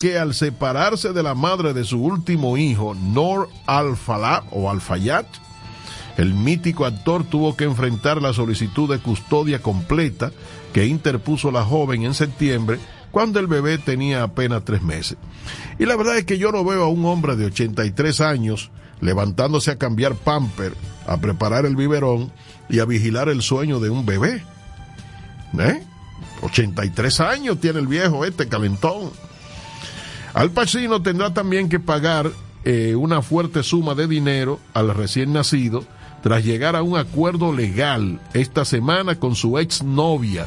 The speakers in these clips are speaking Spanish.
que al separarse de la madre de su último hijo, Nor Al-Falab o Al-Fayat, el mítico actor tuvo que enfrentar la solicitud de custodia completa que interpuso la joven en septiembre cuando el bebé tenía apenas tres meses. Y la verdad es que yo no veo a un hombre de 83 años levantándose a cambiar pamper, a preparar el biberón y a vigilar el sueño de un bebé. ¿Eh? 83 años tiene el viejo este calentón. Al Pacino tendrá también que pagar eh, una fuerte suma de dinero al recién nacido tras llegar a un acuerdo legal esta semana con su exnovia,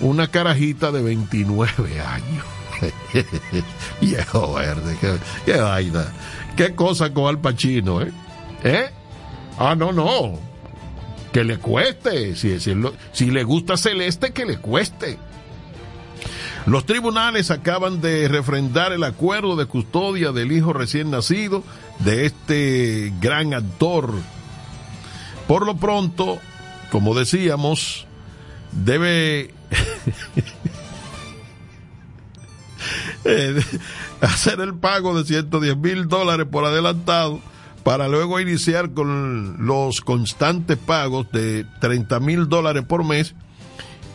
una carajita de 29 años. Viejo verde, qué, vaina. Qué cosa con Al Pacino, ¿eh? ¿eh? Ah, no, no. Que le cueste. Si, le gusta Celeste, que le cueste. Los tribunales acaban de refrendar el acuerdo de custodia del hijo recién nacido de este gran actor. Por lo pronto, como decíamos, debe eh, hacer el pago de 110 mil dólares por adelantado para luego iniciar con los constantes pagos de 30 mil dólares por mes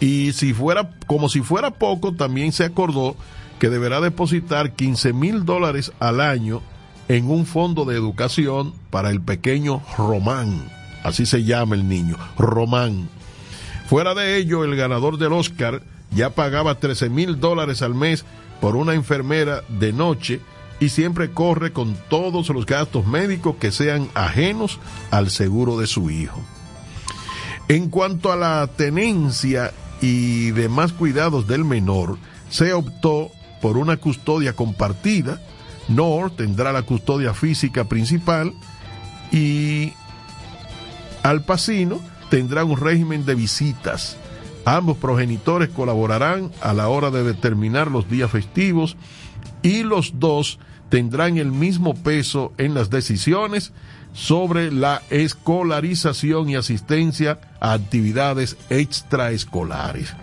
y si fuera, como si fuera poco, también se acordó que deberá depositar 15 mil dólares al año en un fondo de educación para el pequeño Román. Así se llama el niño, Román. Fuera de ello, el ganador del Oscar ya pagaba 13 mil dólares al mes por una enfermera de noche y siempre corre con todos los gastos médicos que sean ajenos al seguro de su hijo. En cuanto a la tenencia y demás cuidados del menor, se optó por una custodia compartida. Nor tendrá la custodia física principal y Al Pacino tendrá un régimen de visitas. Ambos progenitores colaborarán a la hora de determinar los días festivos y los dos tendrán el mismo peso en las decisiones sobre la escolarización y asistencia a actividades extraescolares.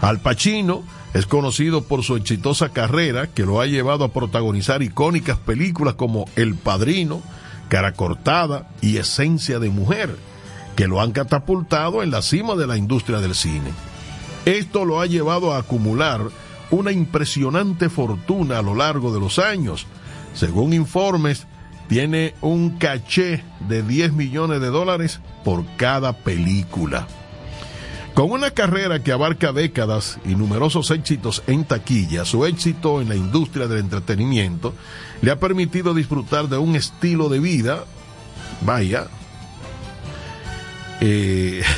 Al Pacino es conocido por su exitosa carrera que lo ha llevado a protagonizar icónicas películas como El Padrino, Cara Cortada y Esencia de Mujer, que lo han catapultado en la cima de la industria del cine. Esto lo ha llevado a acumular una impresionante fortuna a lo largo de los años. Según informes, tiene un caché de 10 millones de dólares por cada película. Con una carrera que abarca décadas y numerosos éxitos en taquilla, su éxito en la industria del entretenimiento le ha permitido disfrutar de un estilo de vida, vaya, eh,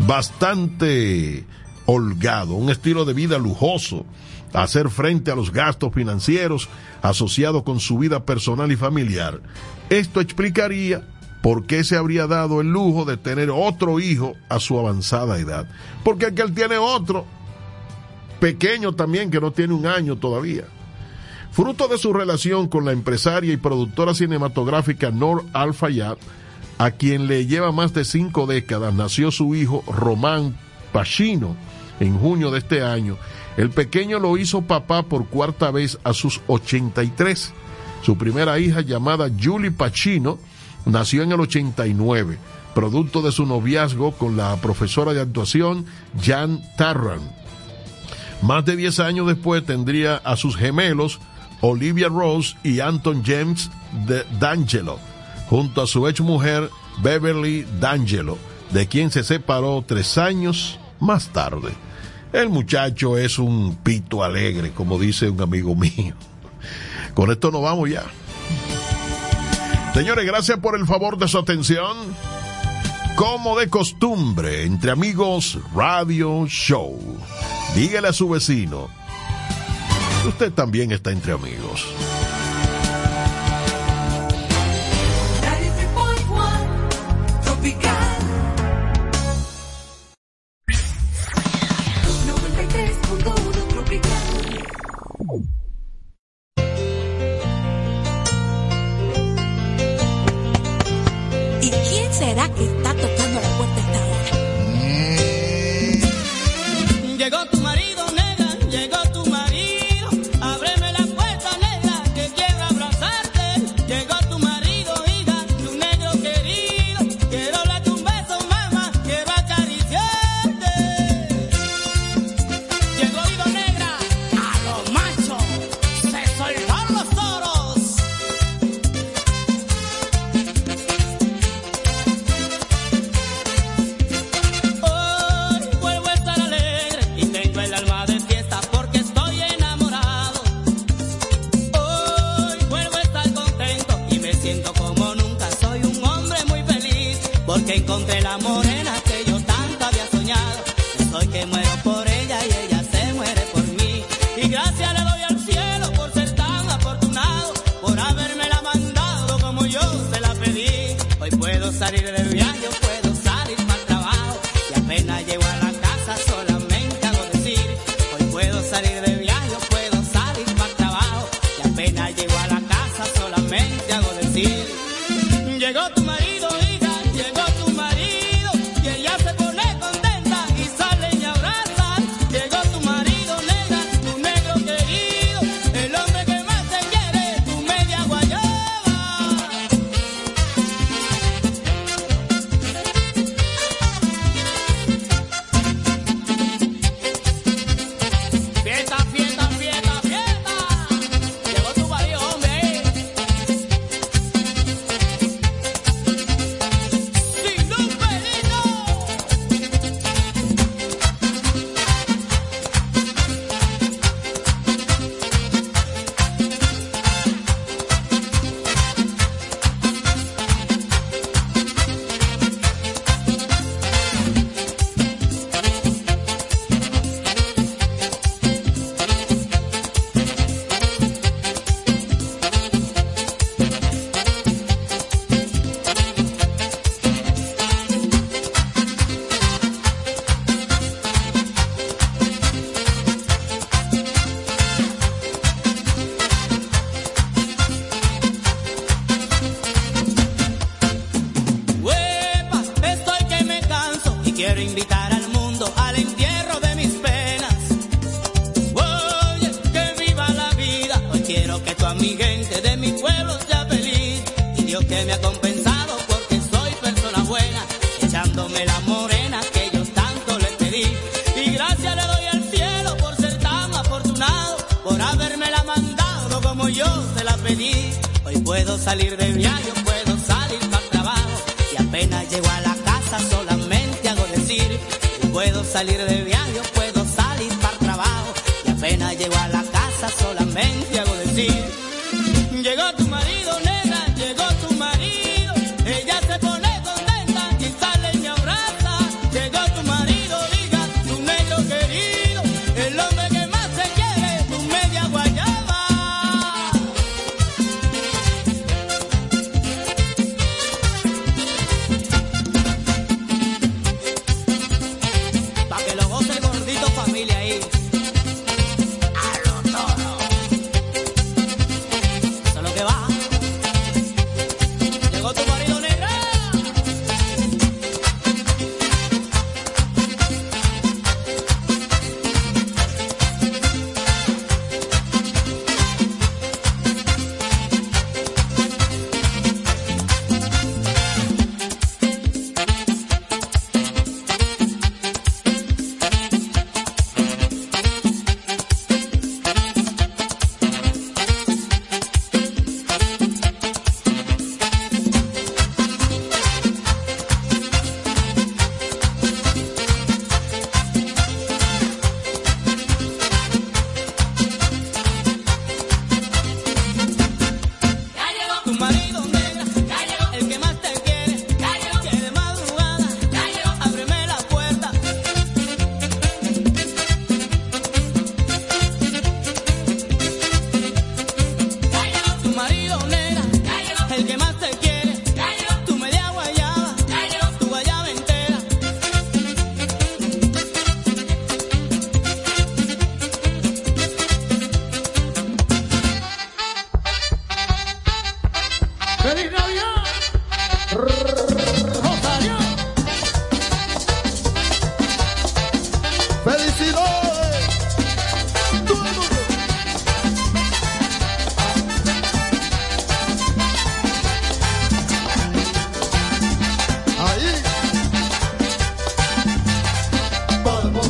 bastante holgado, un estilo de vida lujoso, hacer frente a los gastos financieros asociados con su vida personal y familiar. Esto explicaría por qué se habría dado el lujo de tener otro hijo a su avanzada edad. Porque el que él tiene otro, pequeño también, que no tiene un año todavía. Fruto de su relación con la empresaria y productora cinematográfica Nor Al-Fayad, a quien le lleva más de cinco décadas, nació su hijo Román Pacino en junio de este año el pequeño lo hizo papá por cuarta vez a sus 83. Su primera hija, llamada Julie Pacino, nació en el 89, producto de su noviazgo con la profesora de actuación Jan Tarran. Más de 10 años después tendría a sus gemelos Olivia Rose y Anton James de D'Angelo, junto a su ex mujer Beverly D'Angelo, de quien se separó tres años más tarde. El muchacho es un pito alegre, como dice un amigo mío. Con esto nos vamos ya. Señores, gracias por el favor de su atención. Como de costumbre, entre amigos, Radio Show. Dígale a su vecino. Usted también está entre amigos. quiero tomar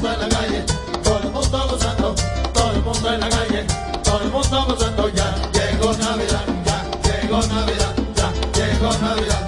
mundo en la calle, todo el mundo gozando, todo el mundo en la calle, todo el mundo gozando ya, llegó Navidad, ya, llegó Navidad, ya, llegó Navidad.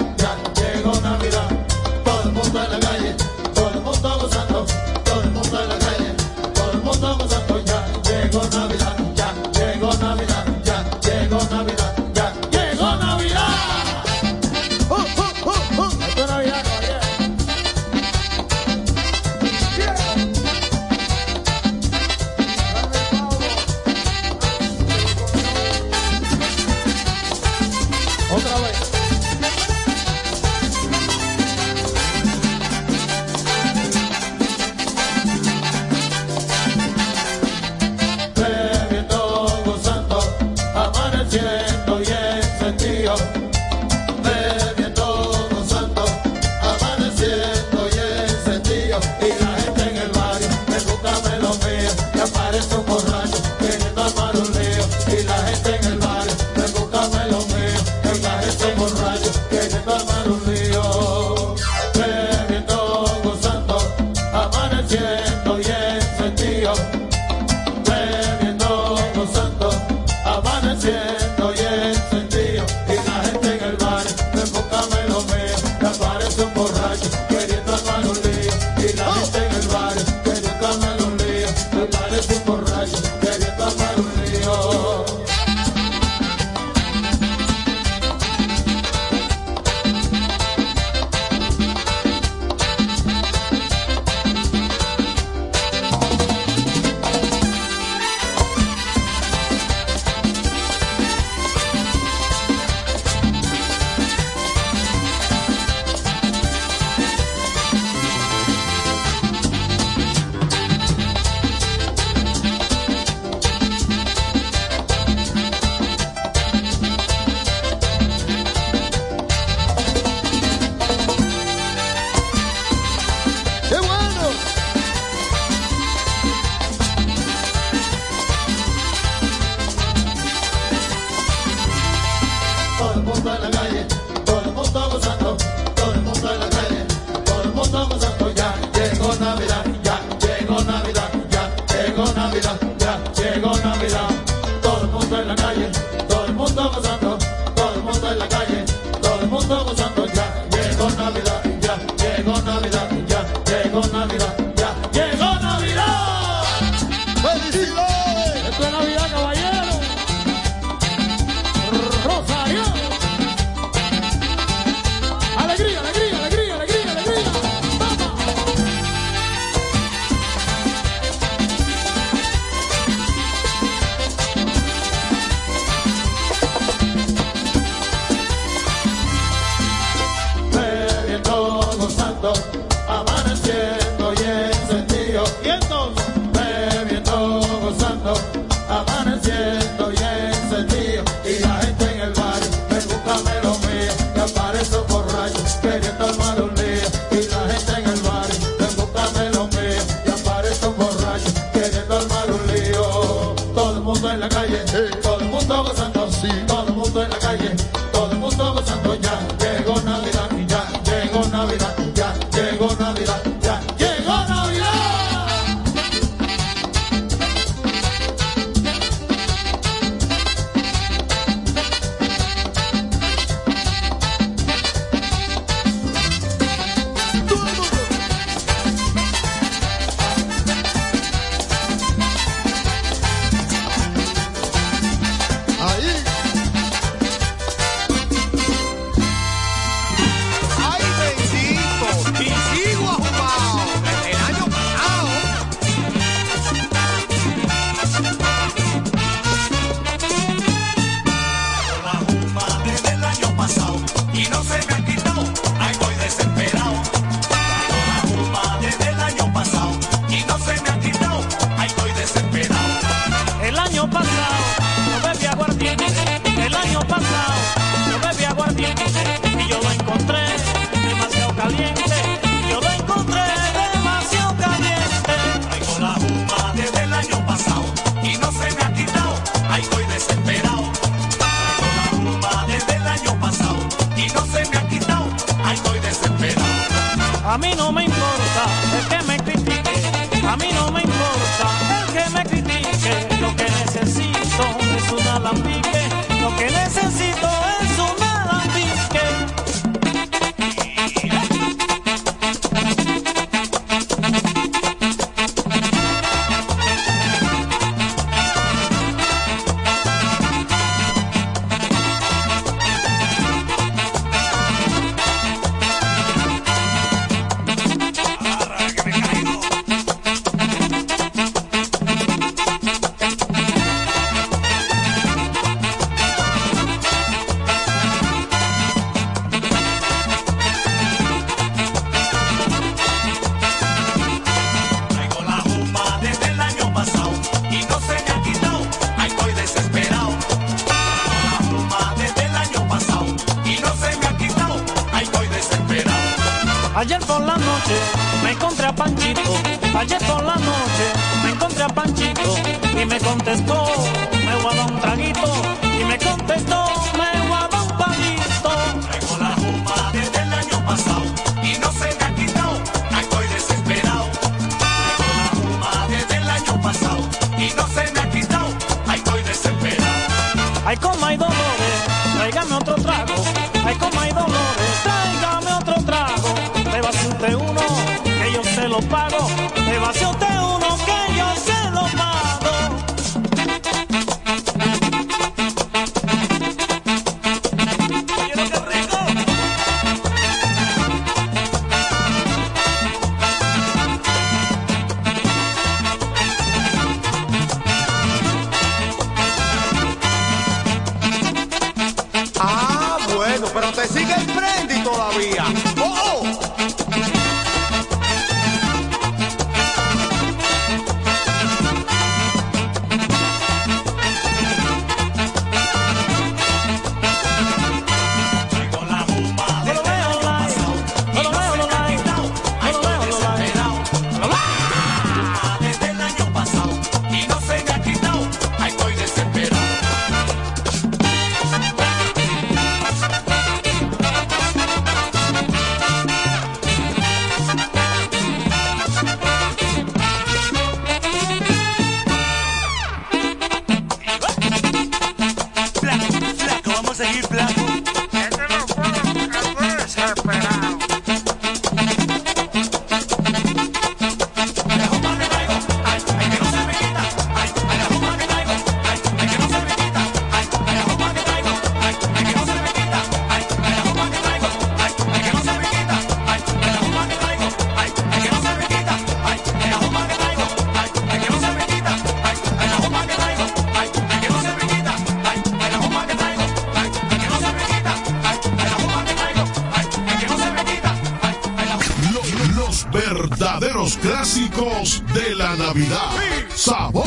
verdaderos clásicos de la Navidad. Sabor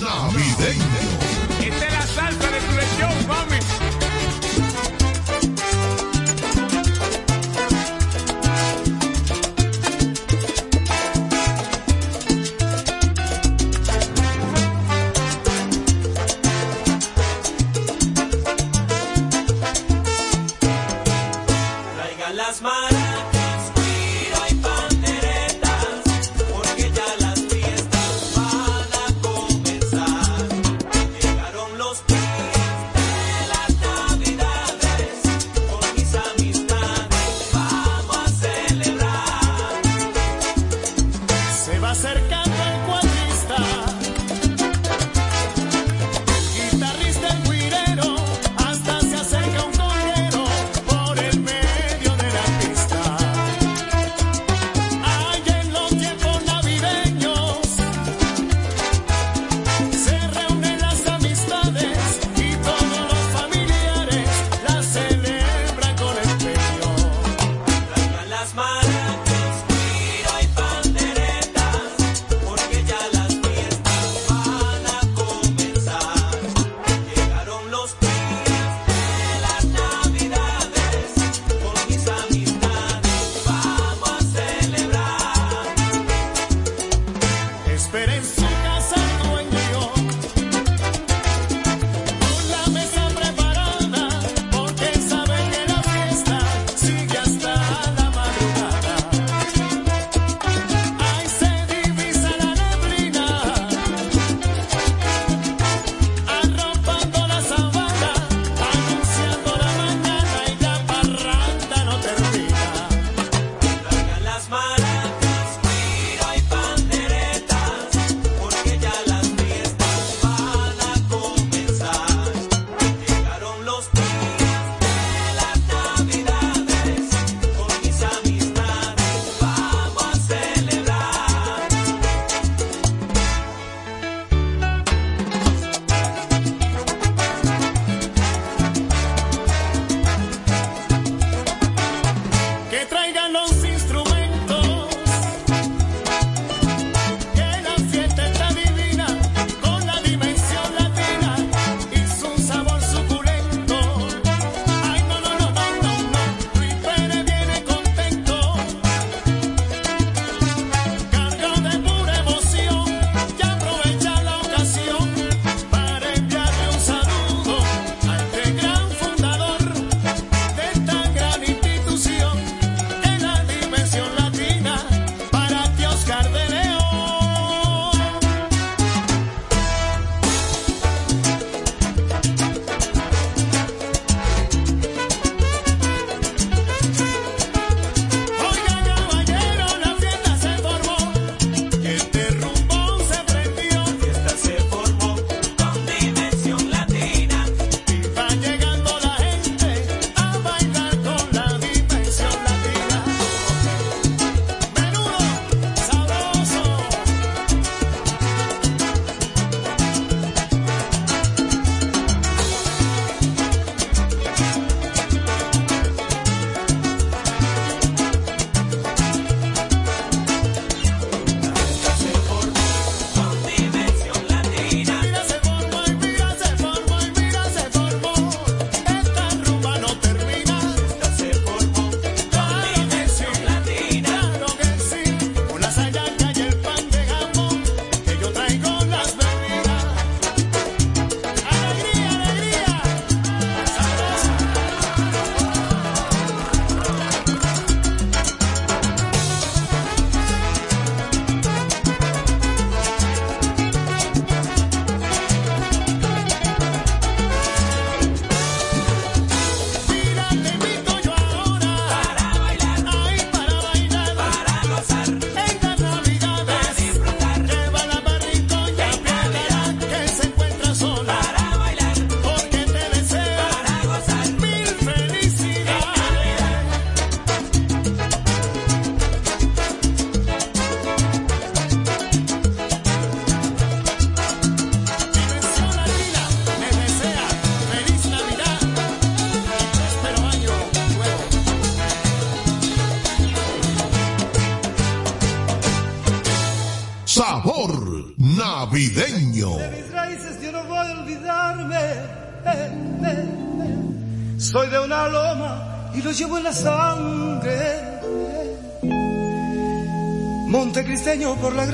navideño. Esta es la salsa de tu lechón, mami.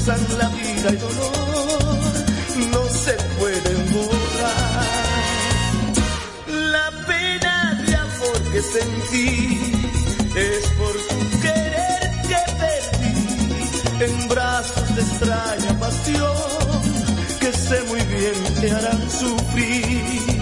cruzan la vida y dolor no se pueden borrar. La pena de amor que sentí es por tu querer que perdí en brazos de extraña pasión que sé muy bien te harán sufrir.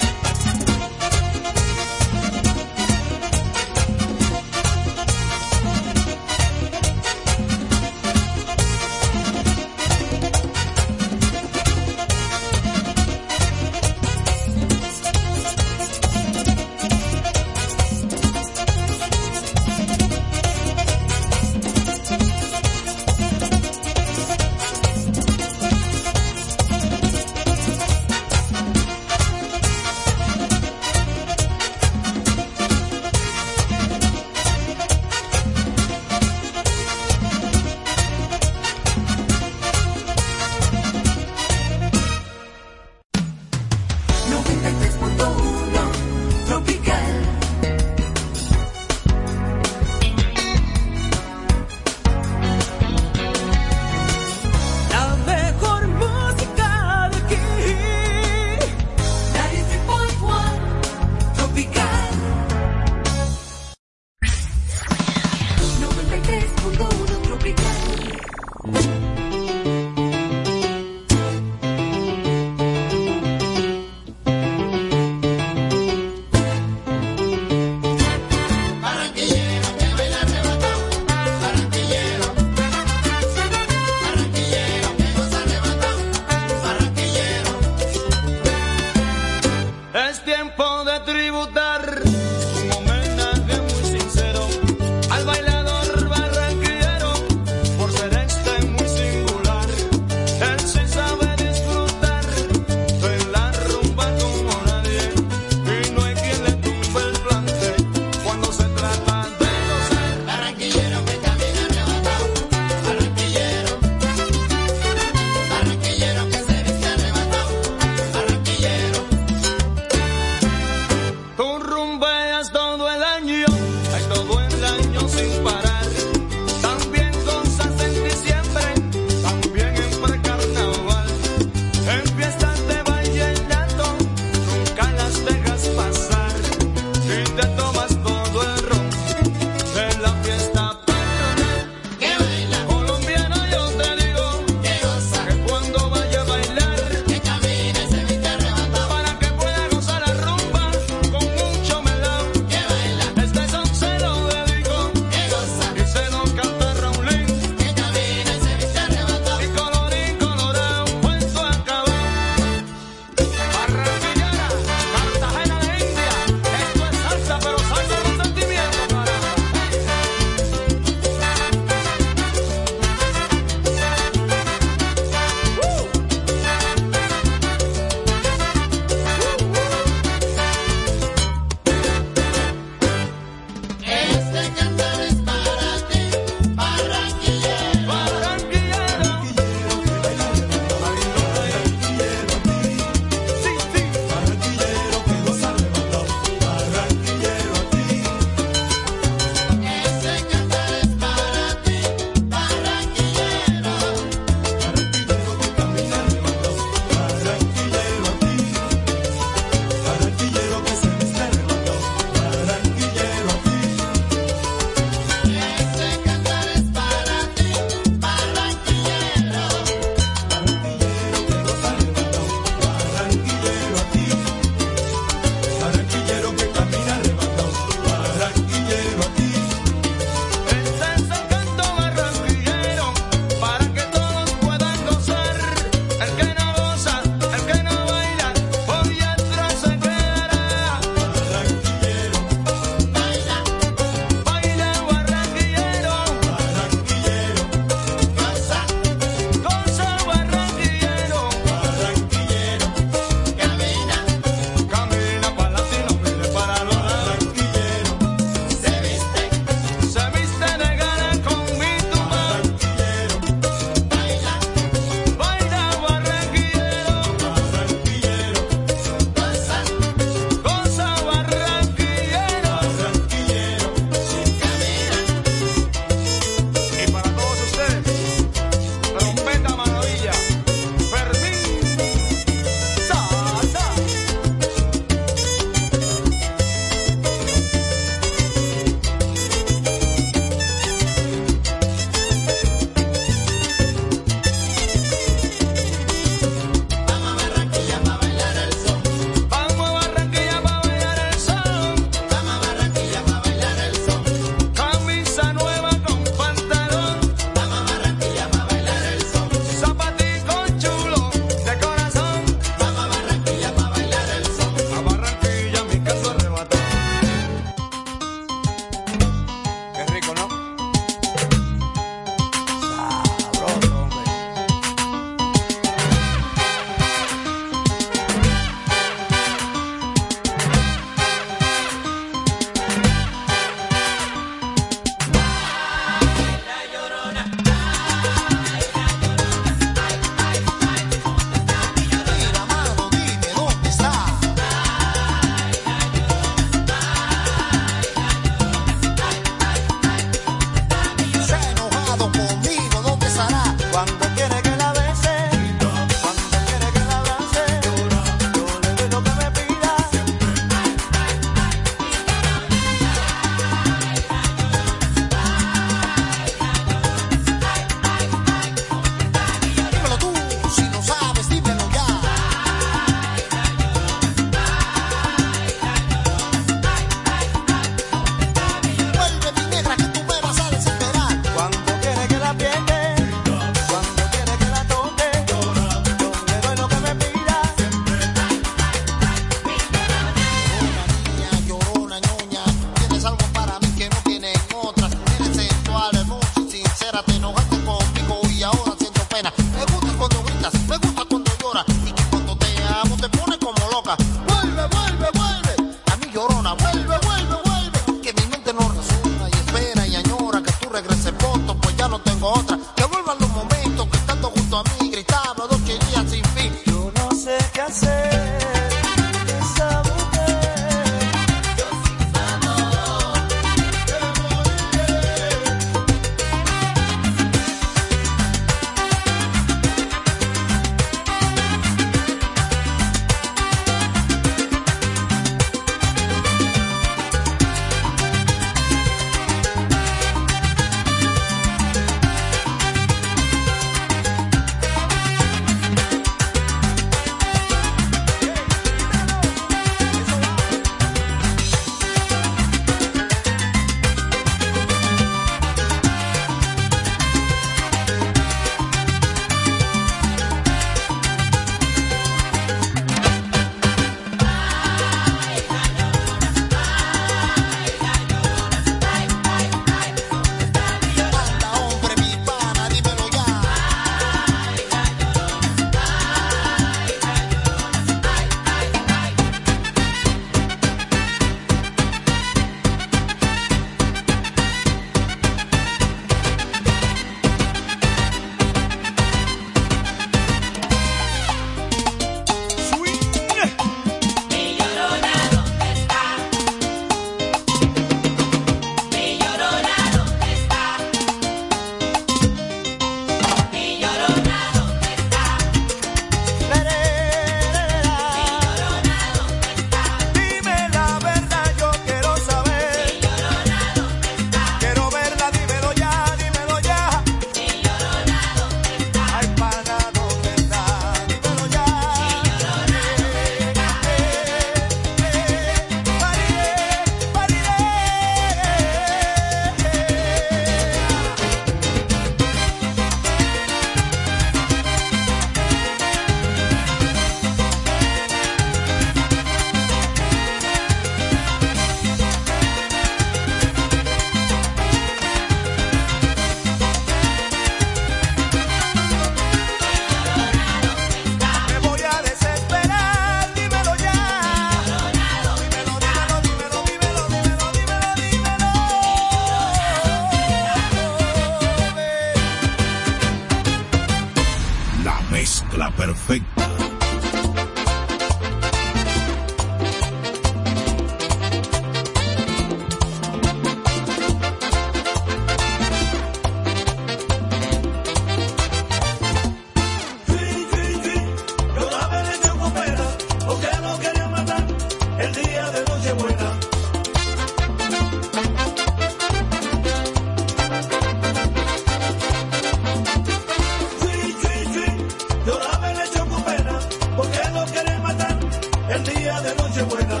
vestía de noche buena.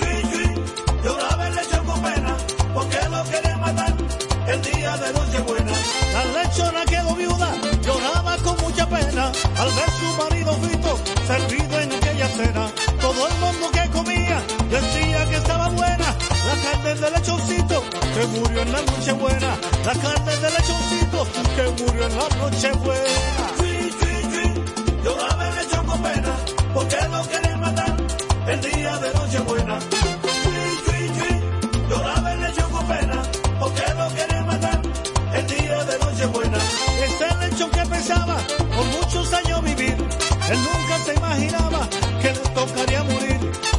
Sí, sí, lloraba el lechón con pena, porque lo quería matar el día de noche buena. La lechona quedó viuda, lloraba con mucha pena, al ver su marido frito, servido en aquella cena. Todo el mundo que comía decía que estaba buena, la carne del lechoncito que murió en la noche buena, la carne del lechoncito que murió en la noche buena.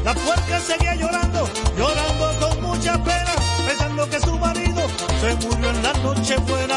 La puerca seguía llorando, llorando con mucha pena, pensando que su marido se murió en la noche buena.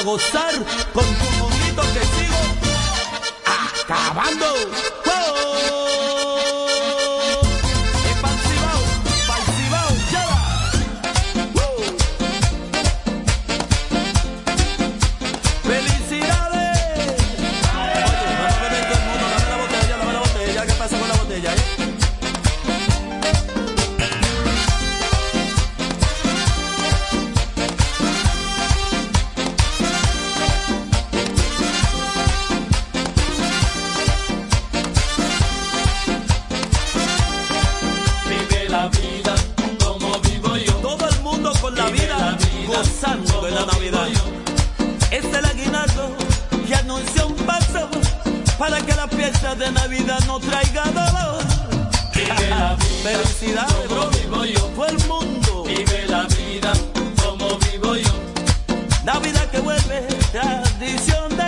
a gozar. por la vida, gozando de la Navidad. Este Es el aguinaldo que anuncia un paso para que la fiesta de Navidad no traiga dolor. Vive la vida, Felicidades, bro. Vivo yo. El mundo. Vive la vida como vivo yo. Navidad que vuelve tradición.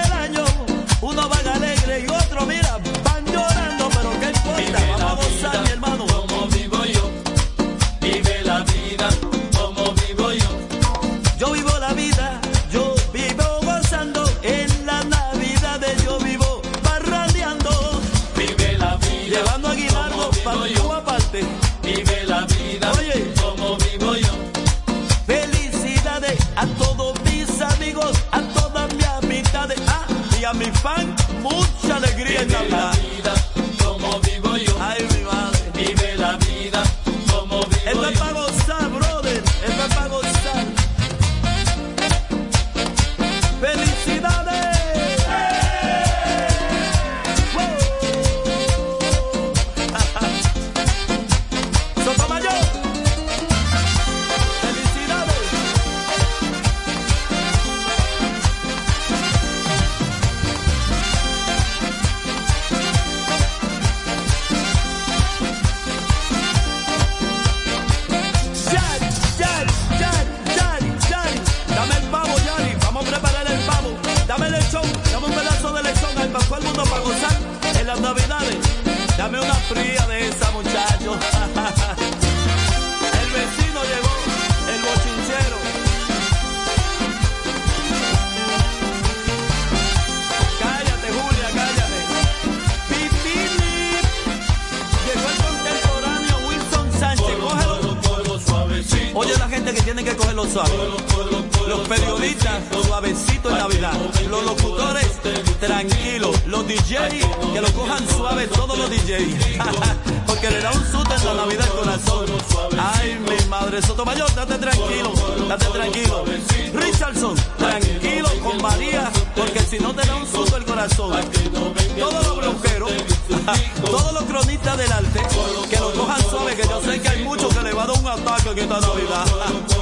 tienen que cogerlo suaves, Los periodistas, suavecito en Navidad. Los locutores, tranquilos. Los DJs, que lo cojan suave todos los DJs. que le da un susto en la Navidad al corazón. Ay, mi madre Sotomayor, date tranquilo, date tranquilo. Richardson, tranquilo con María, porque si no te da un susto el corazón. Todos los bloqueros, todos los cronistas del arte, que lo cojan suave, que yo sé que hay muchos que le va a dar un ataque en esta Navidad.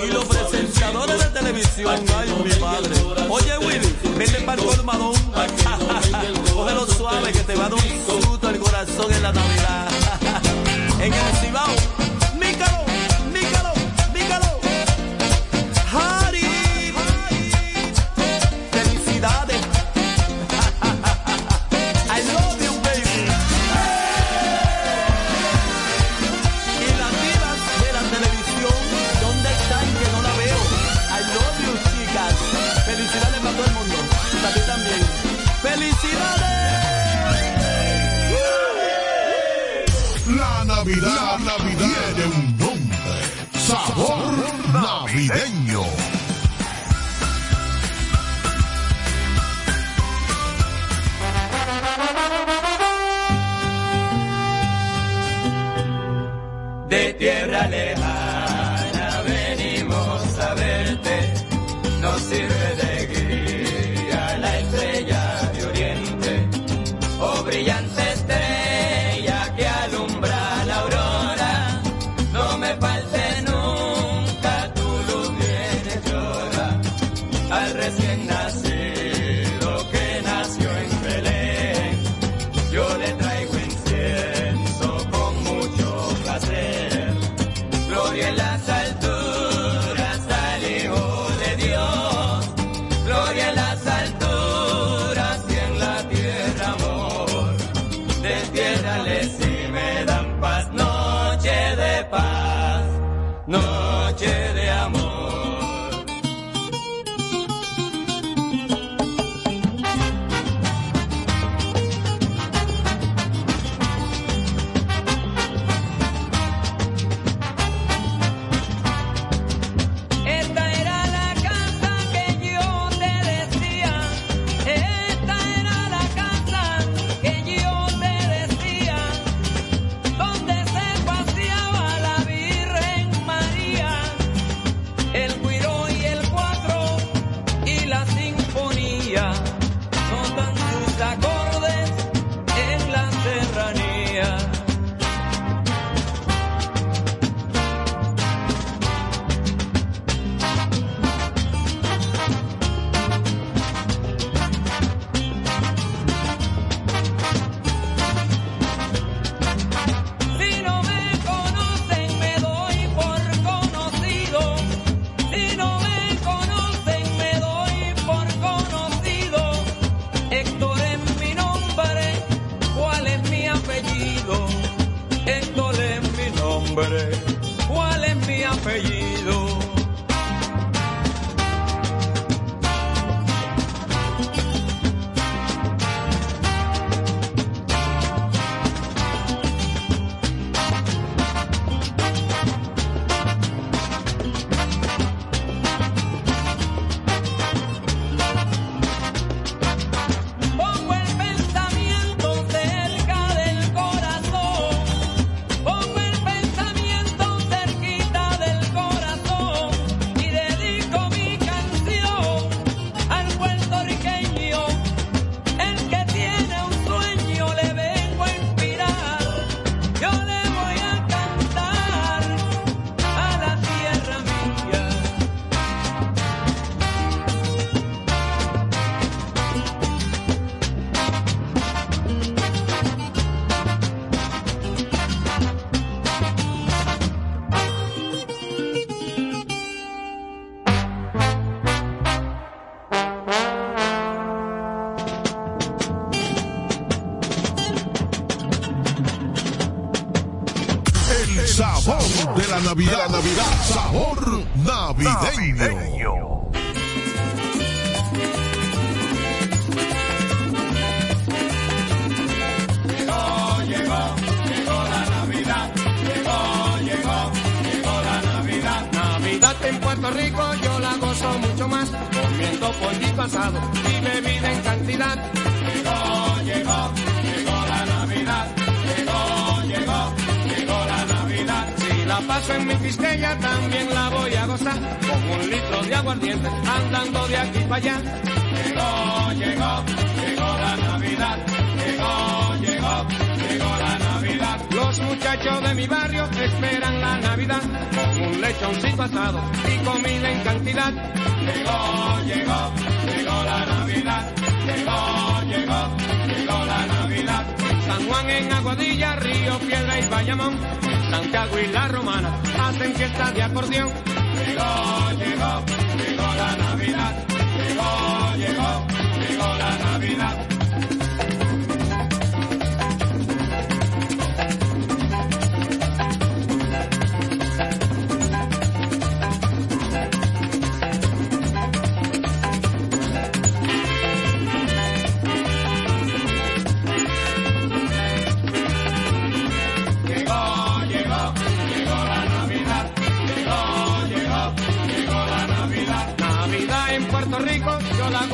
Y los presenciadores de televisión, ay, mi madre. Oye, Willy, vete para el colmadón. Cógelo suave, que te va a dar un susto el corazón en la Navidad. en el Cibao.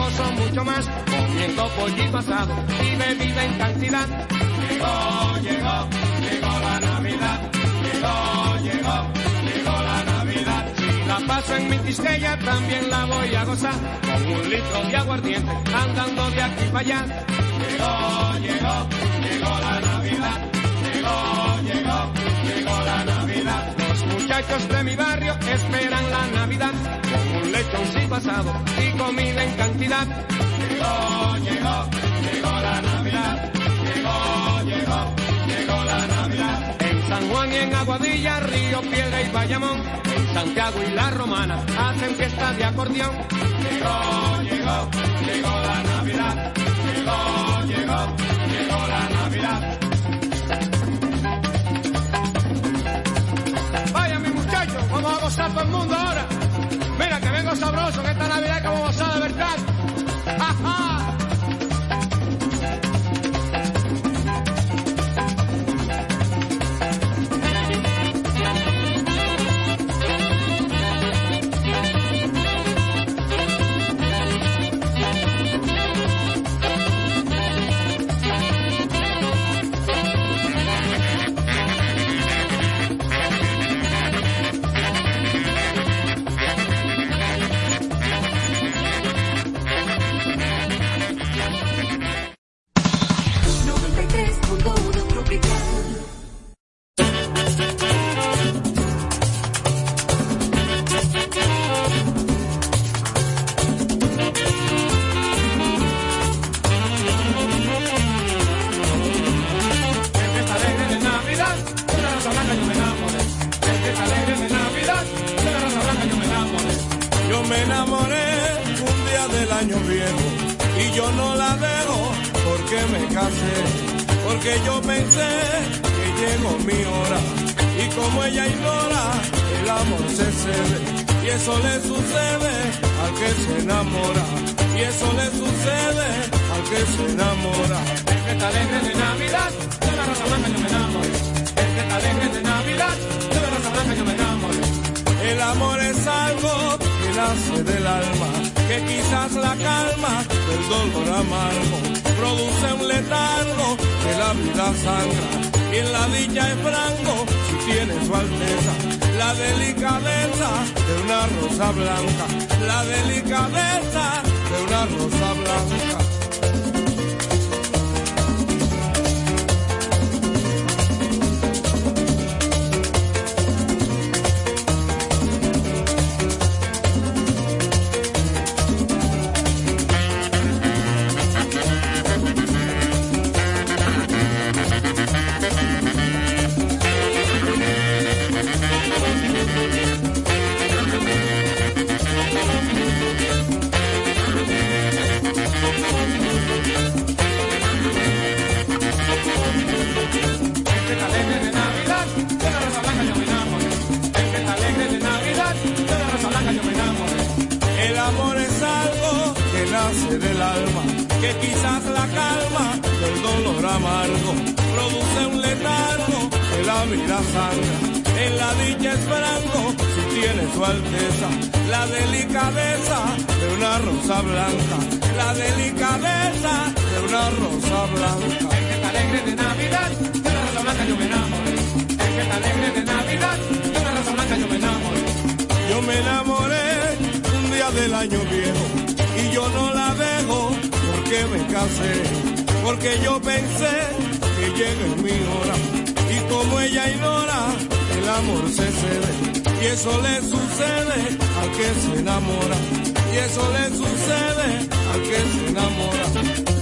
La gozo mucho más, comiendo pollito asado y bebida en cantidad. Llegó, llegó, llegó la Navidad. Llegó, llegó, gozo en mi quisqueya, también la voy a gozar. Con un litro de aguardiente, andando de aquí para allá. Llegó, llegó, llegó la Navidad. Llegó, llegó, llegó la Navidad. Los muchachos de mi barrio esperan la Navidad. Con lechoncito asado y comida en cantidad. Llegó, llegó, llegó la Navidad. Llegó, llegó, llegó la Navidad. En San Juan y en Aguadilla, Río Piedra y Bayamón. En Santiago y La Romana hacen fiestas de acordeón. Llegó, llegó, llegó la Navidad. Llegó, llegó, llegó la Navidad. Vaya mi muchachos, vamos a gozar todo el mundo ahora. Vengo sabroso, que esta Navidad que vamos a gozar de verdad. Me enamoré un día del año viejo y yo no la dejo porque me casé, porque yo pensé que llegó mi hora y como ella ignora, el amor se cede y eso le sucede al que se enamora y eso le sucede al que se enamora. Este es alegre de Navidad, de la rosa blanca yo me enamoré. Este es alegre de Navidad, de la rosa blanca yo me enamoré. El amor es algo que nace del alma, que quizás la calma del dolor amargo produce un letargo que la vida sangra. Y en la dicha es franco si tiene su alteza la delicadeza de una rosa blanca, la delicadeza de una rosa blanca. Que quizás la calma del dolor amargo produce un letargo que la vida sangra. En la dicha es franco si tiene su alteza la delicadeza de una rosa blanca, la delicadeza de una rosa blanca. Este es alegre de Navidad, de la rosa blanca yo me enamoré. Este es alegre de Navidad, de la rosa blanca yo me enamoré. Yo me enamoré un día del año viejo y yo no la dejo porque me casé, porque yo pensé que llegue mi hora y como ella ignora, el amor se cede y eso le sucede al que se enamora y eso le sucede al que se enamora.